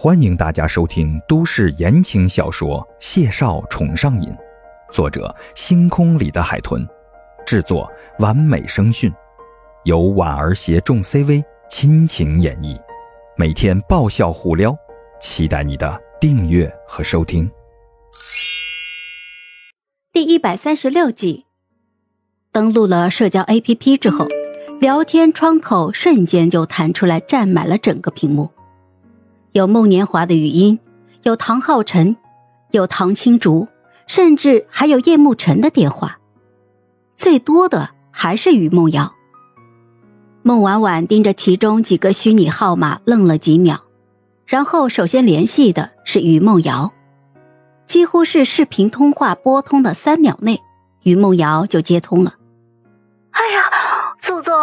欢迎大家收听都市言情小说《谢少宠上瘾》，作者：星空里的海豚，制作：完美声讯，由婉儿携众 CV 亲情演绎，每天爆笑互撩，期待你的订阅和收听。第一百三十六集，登录了社交 APP 之后，聊天窗口瞬间就弹出来，占满了整个屏幕。有孟年华的语音，有唐浩辰，有唐青竹，甚至还有叶慕辰的电话。最多的还是于梦瑶。孟婉婉盯着其中几个虚拟号码，愣了几秒，然后首先联系的是于梦瑶。几乎是视频通话拨通的三秒内，于梦瑶就接通了。哎呀，祖宗，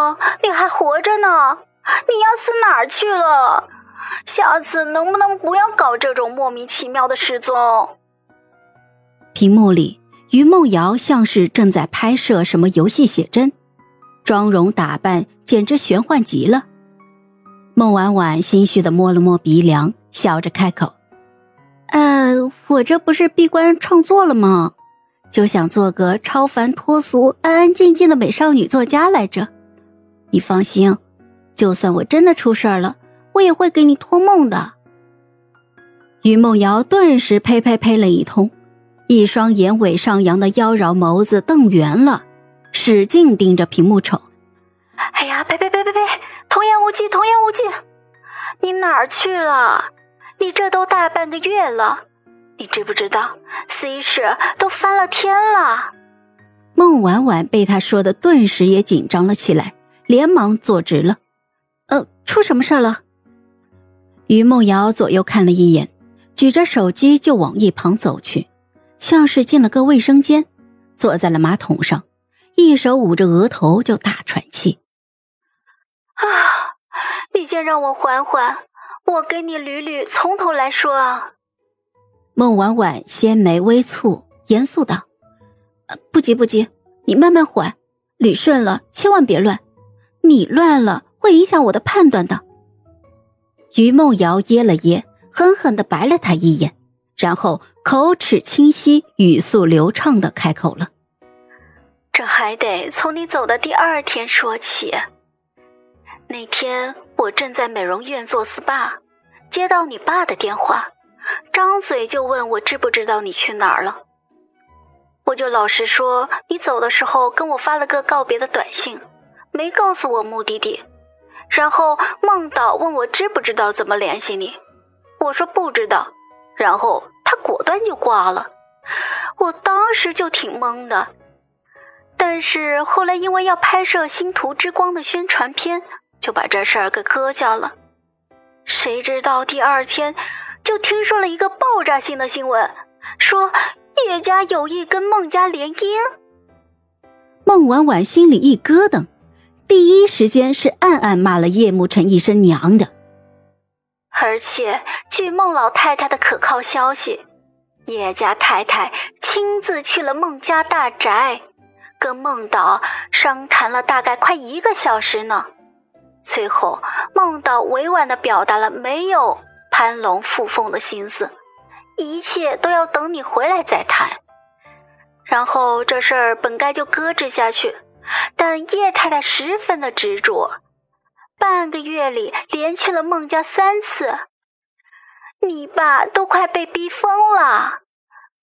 你还活着呢？你要死哪儿去了？下次能不能不要搞这种莫名其妙的失踪？屏幕里，于梦瑶像是正在拍摄什么游戏写真，妆容打扮简直玄幻极了。孟婉婉心虚的摸了摸鼻梁，笑着开口：“呃，我这不是闭关创作了吗？就想做个超凡脱俗、安安静静的美少女作家来着。你放心，就算我真的出事儿了。”我也会给你托梦的。于梦瑶顿时呸呸呸了一通，一双眼尾上扬的妖娆眸子瞪圆了，使劲盯着屏幕瞅。哎呀，呸呸呸呸呸！童言无忌，童言无忌！你哪儿去了？你这都大半个月了，你知不知道 C 市都翻了天了？孟婉婉被他说的顿时也紧张了起来，连忙坐直了。呃，出什么事了？于梦瑶左右看了一眼，举着手机就往一旁走去，像是进了个卫生间，坐在了马桶上，一手捂着额头就大喘气。啊，你先让我缓缓，我给你捋捋，从头来说啊。孟婉婉纤眉微蹙，严肃道：“不急不急，你慢慢缓，捋顺了千万别乱，你乱了会影响我的判断的。”于梦瑶噎了噎，狠狠的白了他一眼，然后口齿清晰、语速流畅的开口了：“这还得从你走的第二天说起。那天我正在美容院做 SPA，接到你爸的电话，张嘴就问我知不知道你去哪儿了。我就老实说，你走的时候跟我发了个告别的短信，没告诉我目的地。”然后孟导问我知不知道怎么联系你，我说不知道，然后他果断就挂了，我当时就挺懵的，但是后来因为要拍摄《星途之光》的宣传片，就把这事儿给搁下了。谁知道第二天就听说了一个爆炸性的新闻，说叶家有意跟孟家联姻。孟婉婉心里一咯噔。第一时间是暗暗骂了叶慕辰一声娘的，而且据孟老太太的可靠消息，叶家太太亲自去了孟家大宅，跟孟导商谈了大概快一个小时呢。最后，孟导委婉的表达了没有攀龙附凤的心思，一切都要等你回来再谈。然后这事儿本该就搁置下去。但叶太太十分的执着，半个月里连去了孟家三次，你爸都快被逼疯了。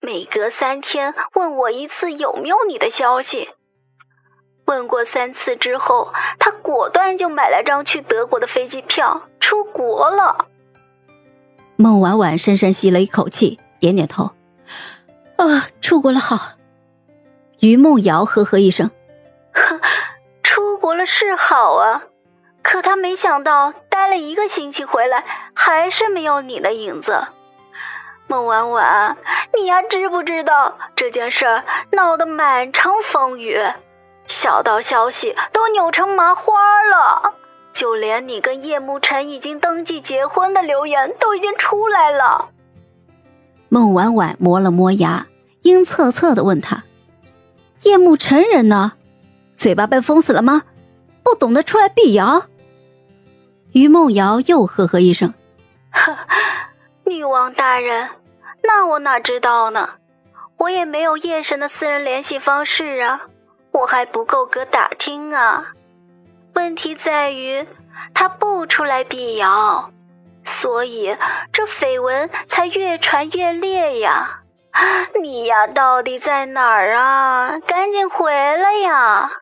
每隔三天问我一次有没有你的消息，问过三次之后，他果断就买了张去德国的飞机票出国了。孟婉婉深深吸了一口气，点点头：“啊，出国了好。”于梦瑶呵呵一声。活，了是好啊，可他没想到待了一个星期回来，还是没有你的影子。孟婉婉，你呀知不知道这件事闹得满城风雨，小道消息都扭成麻花了，就连你跟叶慕辰已经登记结婚的流言都已经出来了。孟婉婉磨了磨牙，阴恻恻的问他：“叶慕辰人呢？”嘴巴被封死了吗？不懂得出来辟谣。于梦瑶又呵呵一声：“ 女王大人，那我哪知道呢？我也没有夜神的私人联系方式啊，我还不够格打听啊。问题在于他不出来辟谣，所以这绯闻才越传越烈呀。你呀，到底在哪儿啊？赶紧回来呀！